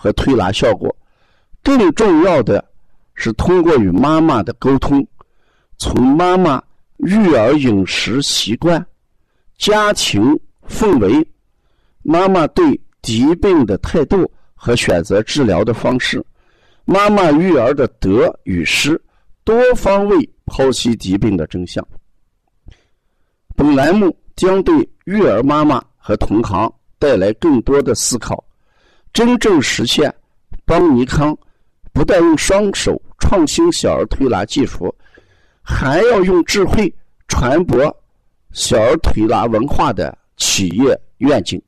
和推拿效果，更重要的是通过与妈妈的沟通，从妈妈育儿饮食习惯、家庭氛围、妈妈对疾病的态度和选择治疗的方式、妈妈育儿的得与失，多方位剖析疾病的真相。本栏目将对育儿妈妈和同行带来更多的思考。真正实现邦尼康不但用双手创新小儿推拿技术，还要用智慧传播小儿推拿文化的企业愿景。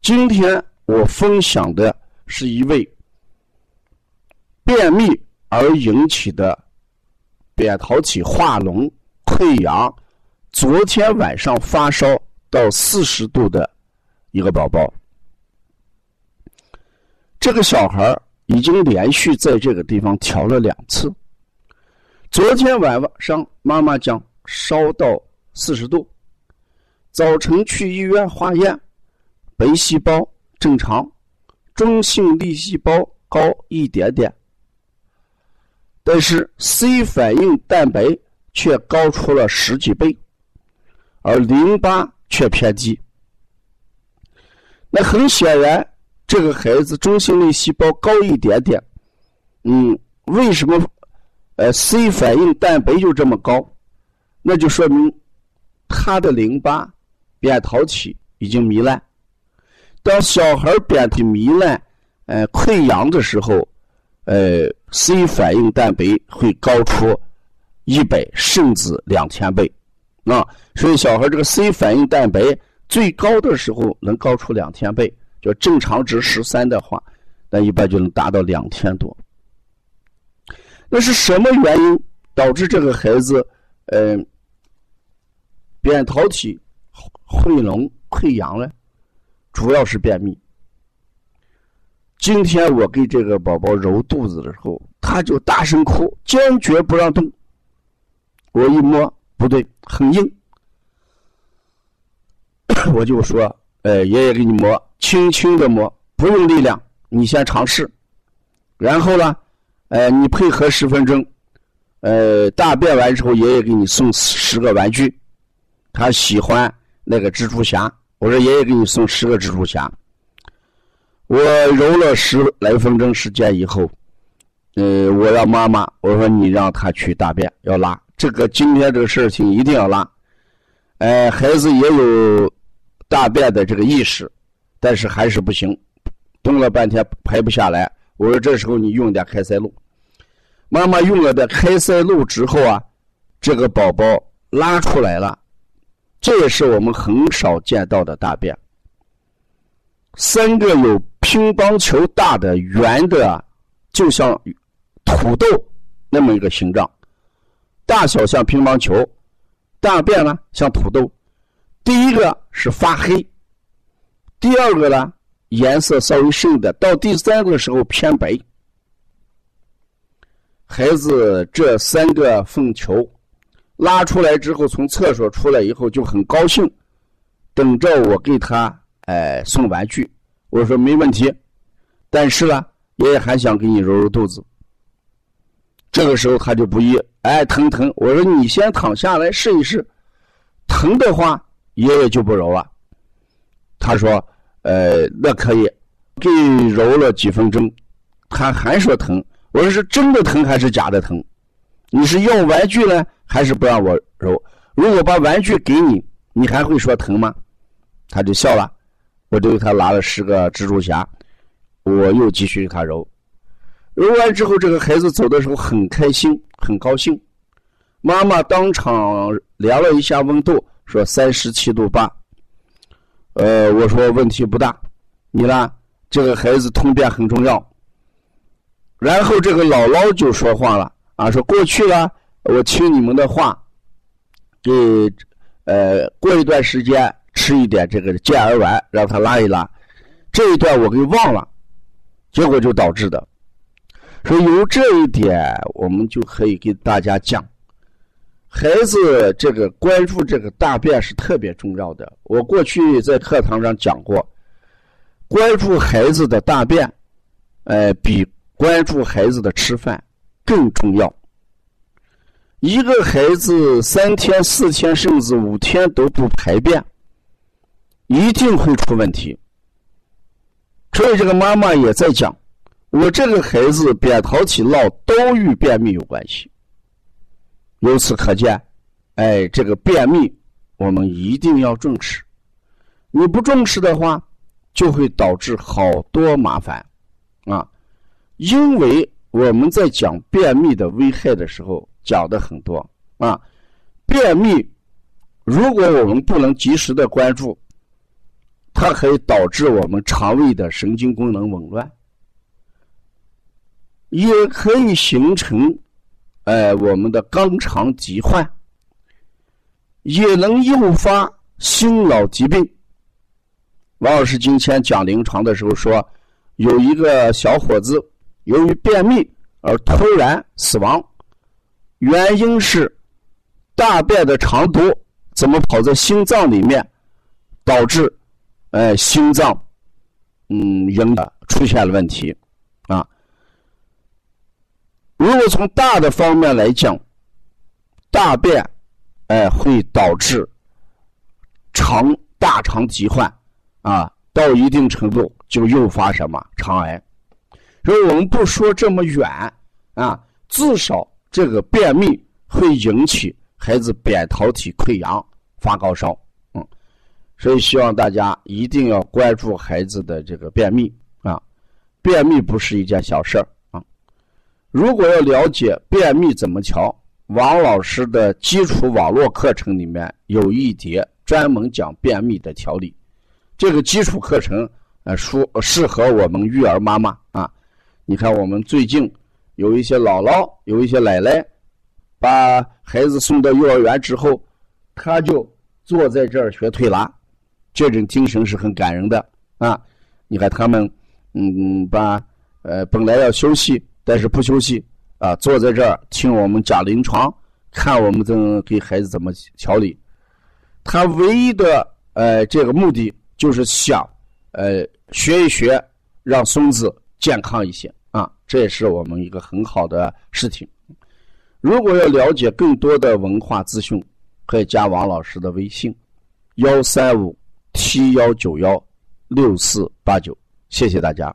今天我分享的是一位便秘而引起的扁桃体化脓溃疡，昨天晚上发烧到四十度的一个宝宝。这个小孩已经连续在这个地方调了两次。昨天晚上妈妈讲烧到四十度，早晨去医院化验，白细胞正常，中性粒细胞高一点点，但是 C 反应蛋白却高出了十几倍，而淋巴却偏低。那很显然。这个孩子中性粒细胞高一点点，嗯，为什么，呃，C 反应蛋白就这么高？那就说明他的淋巴扁桃体已经糜烂。当小孩扁桃体糜烂、呃溃疡的时候，呃，C 反应蛋白会高出一百甚至两千倍，啊，所以小孩这个 C 反应蛋白最高的时候能高出两千倍。就正常值十三的话，那一般就能达到两千多。那是什么原因导致这个孩子，呃，扁桃体会脓溃疡呢？主要是便秘。今天我给这个宝宝揉肚子的时候，他就大声哭，坚决不让动。我一摸，不对，很硬，我就说。呃，爷爷给你磨，轻轻的磨，不用力量，你先尝试。然后呢，呃，你配合十分钟。呃，大便完之后，爷爷给你送十个玩具。他喜欢那个蜘蛛侠，我说爷爷给你送十个蜘蛛侠。我揉了十来分钟时间以后，呃，我让妈妈，我说你让他去大便，要拉。这个今天这个事情一定要拉。哎，孩子也有。大便的这个意识，但是还是不行，蹲了半天排不下来。我说这时候你用点开塞露。妈妈用了点开塞露之后啊，这个宝宝拉出来了，这也是我们很少见到的大便。三个有乒乓球大的圆的，就像土豆那么一个形状，大小像乒乓球，大便呢像土豆。第一个是发黑，第二个呢颜色稍微深的，到第三个时候偏白。孩子这三个粪球拉出来之后，从厕所出来以后就很高兴，等着我给他哎送玩具。我说没问题，但是呢，爷爷还想给你揉揉肚子。这个时候他就不依，哎疼疼。我说你先躺下来试一试，疼的话。爷爷就不揉了，他说：“呃，那可以，给揉了几分钟，他还说疼。我说是真的疼还是假的疼？你是要玩具呢，还是不让我揉？如果把玩具给你，你还会说疼吗？”他就笑了。我就给他拿了十个蜘蛛侠，我又继续给他揉。揉完之后，这个孩子走的时候很开心，很高兴。妈妈当场量了一下温度。说三十七度八，呃，我说问题不大，你呢这个孩子通便很重要。然后这个姥姥就说话了啊，说过去啊，我听你们的话，给呃过一段时间吃一点这个健儿丸，让他拉一拉。这一段我给忘了，结果就导致的。所以由这一点，我们就可以给大家讲，孩子这个关注这个大便是特别重要的。我过去在课堂上讲过，关注孩子的大便，呃，比关注孩子的吃饭更重要。一个孩子三天、四天甚至五天都不排便，一定会出问题。所以这个妈妈也在讲。我这个孩子扁桃体闹都与便秘有关系。由此可见，哎，这个便秘我们一定要重视。你不重视的话，就会导致好多麻烦啊！因为我们在讲便秘的危害的时候讲的很多啊。便秘，如果我们不能及时的关注，它可以导致我们肠胃的神经功能紊乱。也可以形成，哎，我们的肛肠疾患，也能诱发心脑疾病。王老师今天讲临床的时候说，有一个小伙子由于便秘而突然死亡，原因是大便的长度怎么跑在心脏里面，导致哎心脏嗯应的出现了问题。如果从大的方面来讲，大便，哎，会导致肠大肠疾患，啊，到一定程度就诱发什么肠癌。所以我们不说这么远，啊，至少这个便秘会引起孩子扁桃体溃疡、发高烧，嗯，所以希望大家一定要关注孩子的这个便秘啊，便秘不是一件小事儿。如果要了解便秘怎么调，王老师的基础网络课程里面有一节专门讲便秘的调理。这个基础课程，呃，说适合我们育儿妈妈啊。你看，我们最近有一些姥姥、有一些奶奶，把孩子送到幼儿园之后，他就坐在这儿学推拿，这种精神是很感人的啊。你看他们，嗯，把呃本来要休息。但是不休息啊，坐在这儿听我们讲临床，看我们怎么给孩子怎么调理。他唯一的呃这个目的就是想呃学一学，让孙子健康一些啊，这也是我们一个很好的事情。如果要了解更多的文化资讯，可以加王老师的微信：幺三五七幺九幺六四八九。谢谢大家。